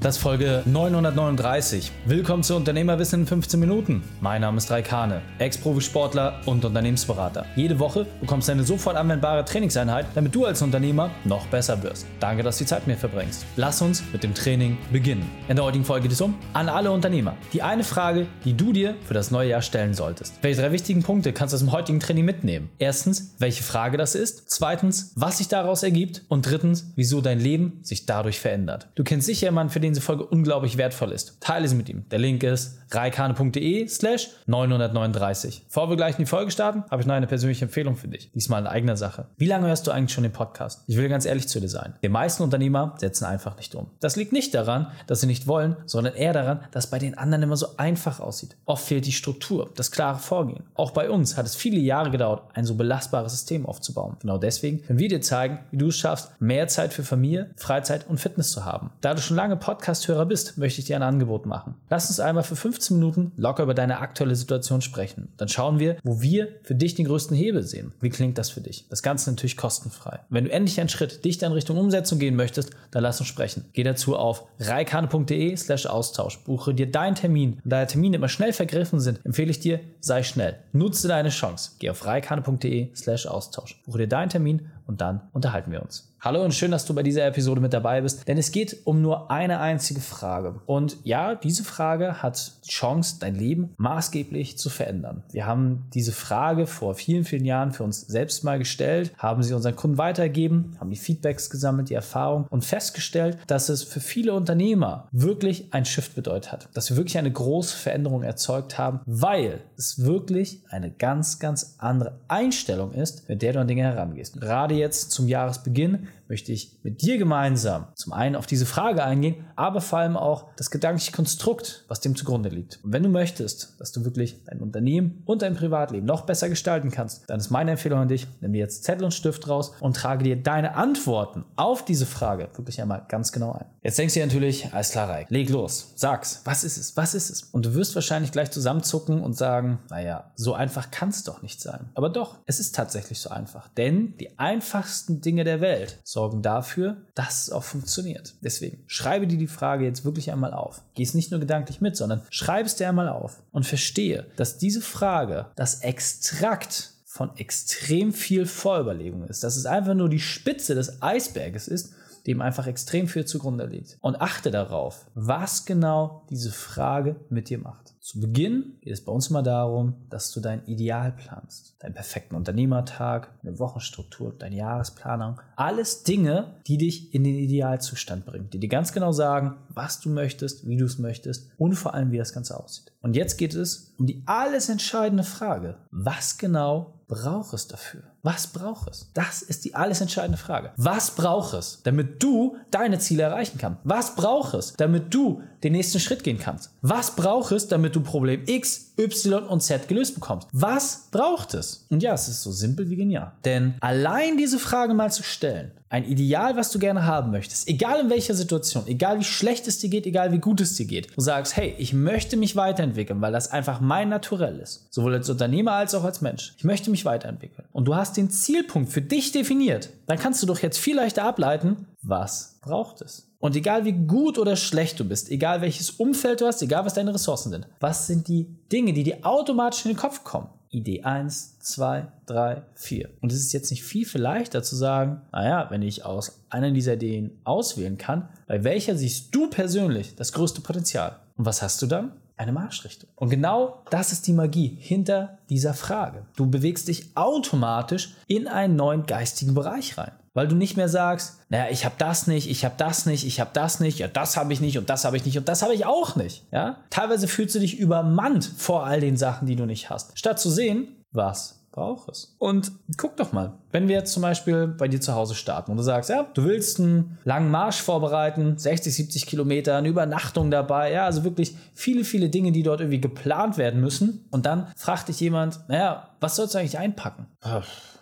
Das ist Folge 939. Willkommen zu Unternehmerwissen in 15 Minuten. Mein Name ist Raikane, Ex-Profisportler und Unternehmensberater. Jede Woche bekommst du eine sofort anwendbare Trainingseinheit, damit du als Unternehmer noch besser wirst. Danke, dass du die Zeit mit mir verbringst. Lass uns mit dem Training beginnen. In der heutigen Folge geht es um an alle Unternehmer. Die eine Frage, die du dir für das neue Jahr stellen solltest. Welche drei wichtigen Punkte kannst du aus dem heutigen Training mitnehmen? Erstens, welche Frage das ist. Zweitens, was sich daraus ergibt. Und drittens, wieso dein Leben sich dadurch verändert. Du kennst sicher jemanden, für den diese Folge unglaublich wertvoll ist. Teile sie mit ihm. Der Link ist reikane.de slash 939. Bevor wir gleich in die Folge starten, habe ich noch eine persönliche Empfehlung für dich. Diesmal in eigener Sache. Wie lange hörst du eigentlich schon den Podcast? Ich will ganz ehrlich zu dir sein. Die meisten Unternehmer setzen einfach nicht um. Das liegt nicht daran, dass sie nicht wollen, sondern eher daran, dass bei den anderen immer so einfach aussieht. Oft fehlt die Struktur, das klare Vorgehen. Auch bei uns hat es viele Jahre gedauert, ein so belastbares System aufzubauen. Genau deswegen können wir dir zeigen, wie du es schaffst, mehr Zeit für Familie, Freizeit und Fitness zu haben. Da du schon lange Podcast-Hörer bist, möchte ich dir ein Angebot machen. Lass uns einmal für 15 Minuten locker über deine aktuelle Situation sprechen. Dann schauen wir, wo wir für dich den größten Hebel sehen. Wie klingt das für dich? Das Ganze natürlich kostenfrei. Wenn du endlich einen Schritt dichter in Richtung Umsetzung gehen möchtest, dann lass uns sprechen. Geh dazu auf reikane.de slash Austausch. Buche dir deinen Termin. Da Termine immer schnell vergriffen sind, empfehle ich dir, sei schnell. Nutze deine Chance. Geh auf reikane.de slash Austausch. Buche dir deinen Termin und dann unterhalten wir uns. Hallo und schön, dass du bei dieser Episode mit dabei bist, denn es geht um nur eine einzige Frage. Und ja, diese Frage hat die Chance, dein Leben maßgeblich zu verändern. Wir haben diese Frage vor vielen, vielen Jahren für uns selbst mal gestellt, haben sie unseren Kunden weitergegeben, haben die Feedbacks gesammelt, die Erfahrung und festgestellt, dass es für viele Unternehmer wirklich ein Shift bedeutet hat, dass wir wirklich eine große Veränderung erzeugt haben, weil es wirklich eine ganz, ganz andere Einstellung ist, mit der du an Dinge herangehst. Gerade jetzt zum Jahresbeginn möchte ich mit dir gemeinsam zum einen auf diese Frage eingehen, aber vor allem auch das gedankliche Konstrukt, was dem zugrunde liegt. Und wenn du möchtest, dass du wirklich dein Unternehmen und dein Privatleben noch besser gestalten kannst, dann ist meine Empfehlung an dich, nimm dir jetzt Zettel und Stift raus und trage dir deine Antworten auf diese Frage wirklich einmal ganz genau ein. Jetzt denkst du dir natürlich, alles klar, Reik, leg los, sag's, was ist es, was ist es? Und du wirst wahrscheinlich gleich zusammenzucken und sagen, naja, so einfach kann es doch nicht sein. Aber doch, es ist tatsächlich so einfach, denn die einfachsten Dinge der Welt, so sorgen dafür, dass es auch funktioniert. Deswegen schreibe dir die Frage jetzt wirklich einmal auf. Geh es nicht nur gedanklich mit, sondern schreibe es dir einmal auf und verstehe, dass diese Frage das Extrakt von extrem viel Vorüberlegung ist. Dass es einfach nur die Spitze des Eisberges ist, dem einfach extrem viel zugrunde liegt. Und achte darauf, was genau diese Frage mit dir macht. Zu Beginn geht es bei uns immer darum, dass du dein Ideal planst. Deinen perfekten Unternehmertag, eine Wochenstruktur, deine Jahresplanung. Alles Dinge, die dich in den Idealzustand bringen, die dir ganz genau sagen, was du möchtest, wie du es möchtest und vor allem, wie das Ganze aussieht. Und jetzt geht es um die alles entscheidende Frage. Was genau braucht es dafür? Was braucht es? Das ist die alles entscheidende Frage. Was braucht es, damit du deine Ziele erreichen kannst? Was braucht es, damit du den nächsten Schritt gehen kannst? Was braucht es, damit du Problem X, Y und Z gelöst bekommst? Was braucht es? Und ja, es ist so simpel wie genial. Denn allein diese Frage mal zu stellen, ein Ideal, was du gerne haben möchtest, egal in welcher Situation, egal wie schlecht es dir geht, egal wie gut es dir geht, du sagst, hey, ich möchte mich weiterentwickeln, weil das einfach mein Naturell ist, sowohl als Unternehmer als auch als Mensch. Ich möchte mich weiterentwickeln. Und du hast den Zielpunkt für dich definiert, dann kannst du doch jetzt viel leichter ableiten, was braucht es. Und egal wie gut oder schlecht du bist, egal welches Umfeld du hast, egal was deine Ressourcen sind, was sind die Dinge, die dir automatisch in den Kopf kommen? Idee 1, 2, 3, 4. Und es ist jetzt nicht viel, viel leichter zu sagen, naja, wenn ich aus einer dieser Ideen auswählen kann, bei welcher siehst du persönlich das größte Potenzial? Und was hast du dann? Eine Marschrichtung. Und genau das ist die Magie hinter dieser Frage. Du bewegst dich automatisch in einen neuen geistigen Bereich rein. Weil du nicht mehr sagst, naja, ich habe das nicht, ich habe das nicht, ich habe das nicht, ja, das habe ich nicht und das habe ich nicht und das habe ich auch nicht. Ja? Teilweise fühlst du dich übermannt vor all den Sachen, die du nicht hast. Statt zu sehen, was braucht es. Und guck doch mal, wenn wir jetzt zum Beispiel bei dir zu Hause starten und du sagst, ja, du willst einen langen Marsch vorbereiten, 60, 70 Kilometer, eine Übernachtung dabei, ja, also wirklich viele, viele Dinge, die dort irgendwie geplant werden müssen. Und dann fragt dich jemand, naja, was sollst du eigentlich einpacken?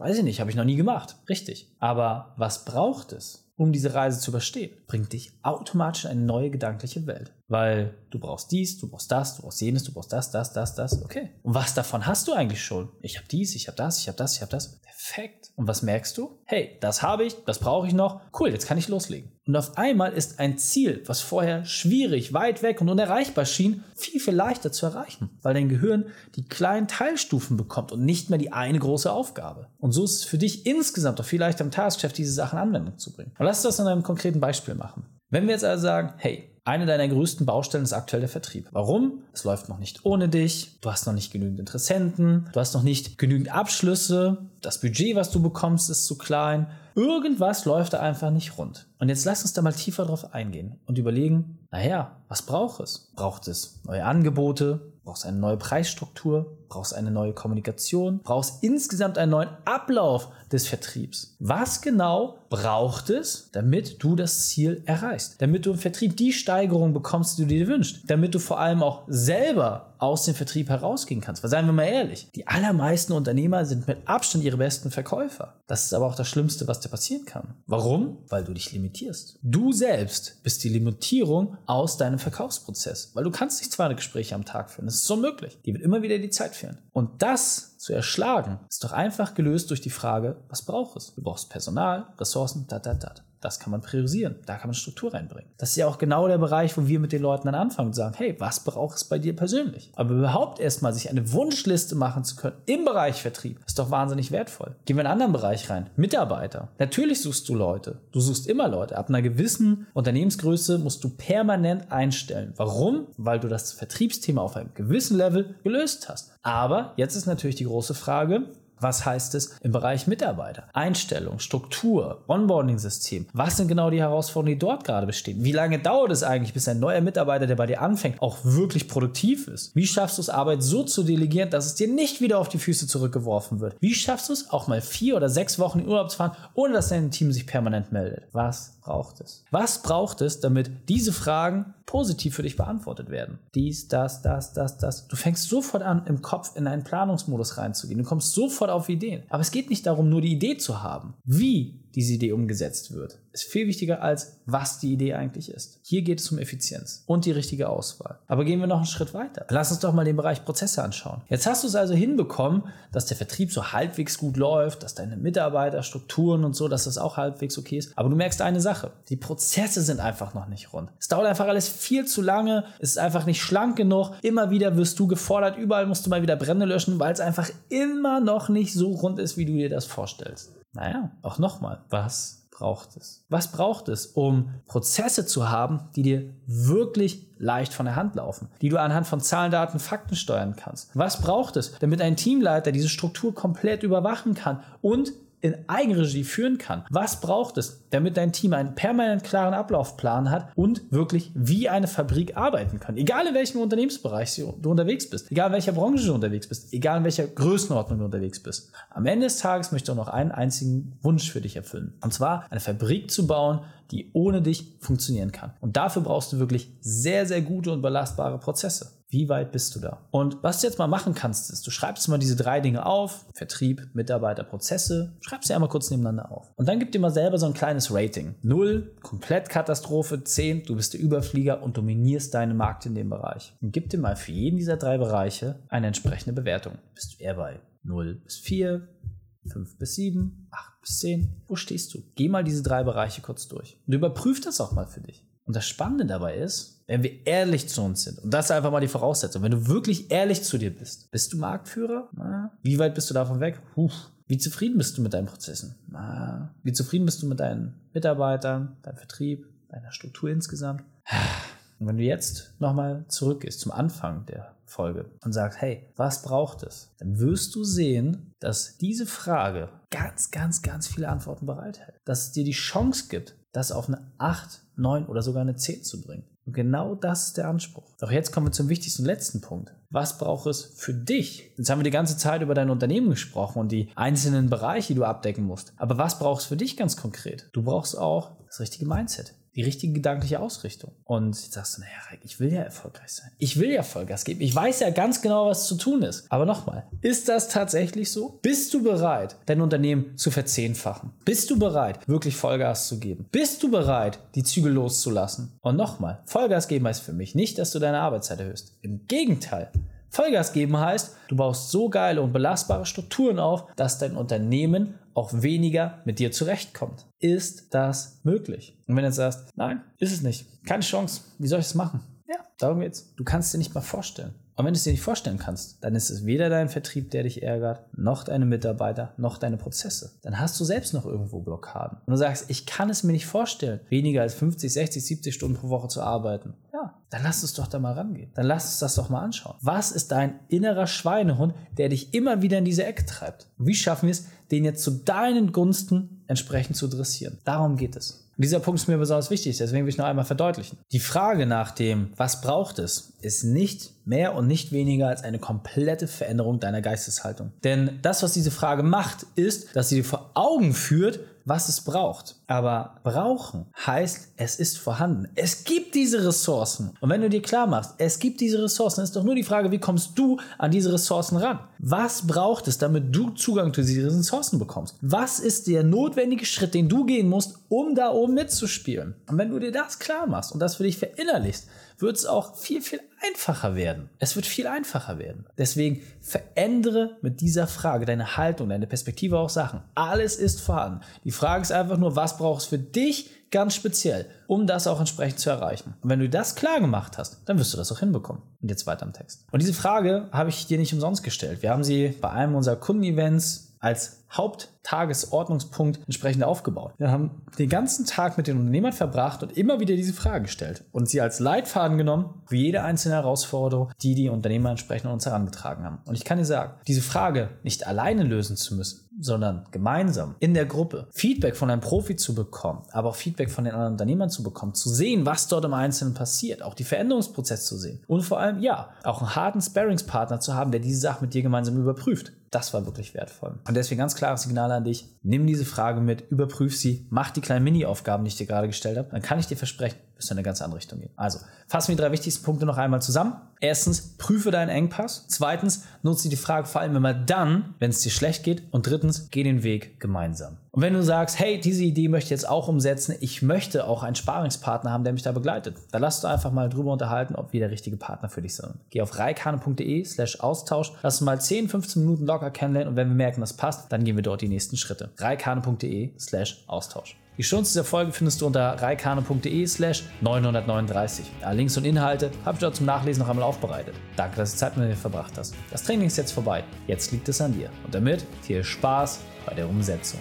Weiß ich nicht, habe ich noch nie gemacht. Richtig. Aber was braucht es? Um diese Reise zu überstehen, bringt dich automatisch in eine neue gedankliche Welt. Weil du brauchst dies, du brauchst das, du brauchst jenes, du brauchst das, das, das, das. Okay. Und was davon hast du eigentlich schon? Ich habe dies, ich habe das, ich habe das, ich habe das. Perfekt. Und was merkst du? Hey, das habe ich, das brauche ich noch. Cool, jetzt kann ich loslegen. Und auf einmal ist ein Ziel, was vorher schwierig, weit weg und unerreichbar schien, viel, viel leichter zu erreichen, weil dein Gehirn die kleinen Teilstufen bekommt und nicht mehr die eine große Aufgabe. Und so ist es für dich insgesamt auch viel leichter im Tagesgeschäft, diese Sachen Anwendung zu bringen. Und lass das in einem konkreten Beispiel machen. Wenn wir jetzt also sagen, hey, eine deiner größten Baustellen ist aktuell der Vertrieb. Warum? Es läuft noch nicht ohne dich, du hast noch nicht genügend Interessenten, du hast noch nicht genügend Abschlüsse, das Budget, was du bekommst, ist zu klein. Irgendwas läuft da einfach nicht rund. Und jetzt lass uns da mal tiefer drauf eingehen und überlegen, naja, was braucht es? Braucht es neue Angebote? Brauchst eine neue Preisstruktur? Brauchst eine neue Kommunikation? Brauchst insgesamt einen neuen Ablauf des Vertriebs? Was genau braucht es, damit du das Ziel erreichst? Damit du im Vertrieb die Steigerung bekommst, die du dir wünschst? Damit du vor allem auch selber aus dem Vertrieb herausgehen kannst. Weil seien wir mal ehrlich, die allermeisten Unternehmer sind mit Abstand ihre besten Verkäufer. Das ist aber auch das Schlimmste, was dir passieren kann. Warum? Weil du dich limitierst. Du selbst bist die Limitierung aus deinem Verkaufsprozess. Weil du kannst nicht 200 Gespräche am Tag führen. Das ist unmöglich. Die wird immer wieder die Zeit fehlen. Und das zu erschlagen, ist doch einfach gelöst durch die Frage, was braucht es? Du brauchst Personal, Ressourcen, dat, dat, dat. Das kann man priorisieren. Da kann man Struktur reinbringen. Das ist ja auch genau der Bereich, wo wir mit den Leuten dann anfangen und sagen, hey, was braucht es bei dir persönlich? Aber überhaupt erstmal sich eine Wunschliste machen zu können im Bereich Vertrieb, ist doch wahnsinnig wertvoll. Gehen wir in einen anderen Bereich rein. Mitarbeiter. Natürlich suchst du Leute. Du suchst immer Leute. Ab einer gewissen Unternehmensgröße musst du permanent einstellen. Warum? Weil du das Vertriebsthema auf einem gewissen Level gelöst hast. Aber jetzt ist natürlich die große Frage, was heißt es im Bereich Mitarbeiter? Einstellung, Struktur, Onboarding-System. Was sind genau die Herausforderungen, die dort gerade bestehen? Wie lange dauert es eigentlich, bis ein neuer Mitarbeiter, der bei dir anfängt, auch wirklich produktiv ist? Wie schaffst du es, Arbeit so zu delegieren, dass es dir nicht wieder auf die Füße zurückgeworfen wird? Wie schaffst du es, auch mal vier oder sechs Wochen in Urlaub zu fahren, ohne dass dein Team sich permanent meldet? Was braucht es? Was braucht es, damit diese Fragen positiv für dich beantwortet werden. Dies, das, das, das, das. Du fängst sofort an, im Kopf in einen Planungsmodus reinzugehen. Du kommst sofort auf Ideen. Aber es geht nicht darum, nur die Idee zu haben. Wie diese Idee umgesetzt wird, ist viel wichtiger als was die Idee eigentlich ist. Hier geht es um Effizienz und die richtige Auswahl. Aber gehen wir noch einen Schritt weiter. Lass uns doch mal den Bereich Prozesse anschauen. Jetzt hast du es also hinbekommen, dass der Vertrieb so halbwegs gut läuft, dass deine Mitarbeiterstrukturen und so, dass das auch halbwegs okay ist. Aber du merkst eine Sache. Die Prozesse sind einfach noch nicht rund. Es dauert einfach alles viel zu lange. Es ist einfach nicht schlank genug. Immer wieder wirst du gefordert. Überall musst du mal wieder Brände löschen, weil es einfach immer noch nicht so rund ist, wie du dir das vorstellst. Naja, auch nochmal, was braucht es? Was braucht es, um Prozesse zu haben, die dir wirklich leicht von der Hand laufen, die du anhand von Zahlen, Daten, Fakten steuern kannst? Was braucht es, damit ein Teamleiter diese Struktur komplett überwachen kann und in Eigenregie führen kann. Was braucht es, damit dein Team einen permanent klaren Ablaufplan hat und wirklich wie eine Fabrik arbeiten kann? Egal in welchem Unternehmensbereich du unterwegs bist, egal in welcher Branche du unterwegs bist, egal in welcher Größenordnung du unterwegs bist. Am Ende des Tages möchte ich auch noch einen einzigen Wunsch für dich erfüllen. Und zwar eine Fabrik zu bauen, die ohne dich funktionieren kann. Und dafür brauchst du wirklich sehr, sehr gute und belastbare Prozesse. Wie weit bist du da? Und was du jetzt mal machen kannst, ist, du schreibst mal diese drei Dinge auf. Vertrieb, Mitarbeiter, Prozesse. Schreib sie einmal kurz nebeneinander auf. Und dann gib dir mal selber so ein kleines Rating. Null, komplett Katastrophe. Zehn, du bist der Überflieger und dominierst deinen Markt in dem Bereich. Und gib dir mal für jeden dieser drei Bereiche eine entsprechende Bewertung. Bist du eher bei 0 bis 4, 5 bis 7, 8 bis 10. Wo stehst du? Geh mal diese drei Bereiche kurz durch. Und überprüf das auch mal für dich. Und das Spannende dabei ist, wenn wir ehrlich zu uns sind, und das ist einfach mal die Voraussetzung, wenn du wirklich ehrlich zu dir bist, bist du Marktführer? Na, wie weit bist du davon weg? Puh. Wie zufrieden bist du mit deinen Prozessen? Na, wie zufrieden bist du mit deinen Mitarbeitern, deinem Vertrieb, deiner Struktur insgesamt? Und wenn du jetzt nochmal zurückgehst zum Anfang der Folge und sagst, hey, was braucht es? Dann wirst du sehen, dass diese Frage ganz, ganz, ganz viele Antworten bereithält. Dass es dir die Chance gibt, das auf eine 8, 9 oder sogar eine 10 zu bringen. Und genau das ist der Anspruch. Doch jetzt kommen wir zum wichtigsten letzten Punkt. Was braucht es für dich? Jetzt haben wir die ganze Zeit über dein Unternehmen gesprochen und die einzelnen Bereiche, die du abdecken musst. Aber was brauchst du für dich ganz konkret? Du brauchst auch das richtige Mindset die richtige gedankliche Ausrichtung. Und jetzt sagst du, naja, ich will ja erfolgreich sein. Ich will ja Vollgas geben. Ich weiß ja ganz genau, was zu tun ist. Aber nochmal, ist das tatsächlich so? Bist du bereit, dein Unternehmen zu verzehnfachen? Bist du bereit, wirklich Vollgas zu geben? Bist du bereit, die Zügel loszulassen? Und nochmal, Vollgas geben heißt für mich nicht, dass du deine Arbeitszeit erhöhst. Im Gegenteil. Vollgas geben heißt, du baust so geile und belastbare Strukturen auf, dass dein Unternehmen auch weniger mit dir zurechtkommt. Ist das möglich? Und wenn du jetzt sagst, nein, ist es nicht, keine Chance, wie soll ich es machen? Ja, darum geht's. Du kannst dir nicht mal vorstellen. Und wenn du es dir nicht vorstellen kannst, dann ist es weder dein Vertrieb, der dich ärgert, noch deine Mitarbeiter, noch deine Prozesse. Dann hast du selbst noch irgendwo Blockaden. Und du sagst, ich kann es mir nicht vorstellen, weniger als 50, 60, 70 Stunden pro Woche zu arbeiten. Ja, dann lass uns doch da mal rangehen. Dann lass uns das doch mal anschauen. Was ist dein innerer Schweinehund, der dich immer wieder in diese Ecke treibt? Wie schaffen wir es, den jetzt zu deinen Gunsten entsprechend zu dressieren? Darum geht es. Und dieser Punkt ist mir besonders wichtig, deswegen will ich noch einmal verdeutlichen. Die Frage nach dem, was braucht es, ist nicht mehr und nicht weniger als eine komplette Veränderung deiner Geisteshaltung. Denn das, was diese Frage macht, ist, dass sie dir vor Augen führt, was es braucht. Aber brauchen heißt, es ist vorhanden. Es gibt diese Ressourcen. Und wenn du dir klar machst, es gibt diese Ressourcen, ist doch nur die Frage, wie kommst du an diese Ressourcen ran? Was braucht es, damit du Zugang zu diesen Ressourcen bekommst? Was ist der notwendige Schritt, den du gehen musst, um da oben mitzuspielen? Und wenn du dir das klar machst und das für dich verinnerlichst, wird es auch viel, viel einfacher werden. Es wird viel einfacher werden. Deswegen verändere mit dieser Frage deine Haltung, deine Perspektive auf Sachen. Alles ist vorhanden. Die Frage ist einfach nur, was brauchst du für dich ganz speziell, um das auch entsprechend zu erreichen. Und wenn du das klar gemacht hast, dann wirst du das auch hinbekommen. Und jetzt weiter im Text. Und diese Frage habe ich dir nicht umsonst gestellt. Wir haben sie bei einem unserer Kundenevents als Haupttagesordnungspunkt entsprechend aufgebaut. Wir haben den ganzen Tag mit den Unternehmern verbracht und immer wieder diese Frage gestellt und sie als Leitfaden genommen für jede einzelne Herausforderung, die die Unternehmer entsprechend an uns herangetragen haben. Und ich kann dir sagen, diese Frage nicht alleine lösen zu müssen, sondern gemeinsam in der Gruppe Feedback von einem Profi zu bekommen, aber auch Feedback von den anderen Unternehmern zu bekommen, zu sehen, was dort im Einzelnen passiert, auch die Veränderungsprozesse zu sehen und vor allem, ja, auch einen harten Sparringspartner zu haben, der diese Sache mit dir gemeinsam überprüft. Das war wirklich wertvoll. Und deswegen ganz klares Signal an dich. Nimm diese Frage mit, überprüf sie, mach die kleinen Mini-Aufgaben, die ich dir gerade gestellt habe. Dann kann ich dir versprechen, du in eine ganz andere Richtung gehen. Also, fassen wir die drei wichtigsten Punkte noch einmal zusammen. Erstens, prüfe deinen Engpass. Zweitens, nutze die Frage vor allem immer dann, wenn es dir schlecht geht. Und drittens, geh den Weg gemeinsam. Und wenn du sagst, hey, diese Idee möchte ich jetzt auch umsetzen, ich möchte auch einen Sparingspartner haben, der mich da begleitet, dann lass du einfach mal drüber unterhalten, ob wir der richtige Partner für dich sind. Geh auf reikane.de slash Austausch, lass uns mal 10, 15 Minuten locker kennenlernen und wenn wir merken, das passt, dann gehen wir dort die nächsten Schritte. reikane.de slash Austausch. Die Shownotes dieser Folge findest du unter reikane.de slash 939. Ja, Links und Inhalte habe ich dort zum Nachlesen noch einmal aufbereitet. Danke, dass du Zeit mit mir verbracht hast. Das Training ist jetzt vorbei. Jetzt liegt es an dir. Und damit viel Spaß bei der Umsetzung.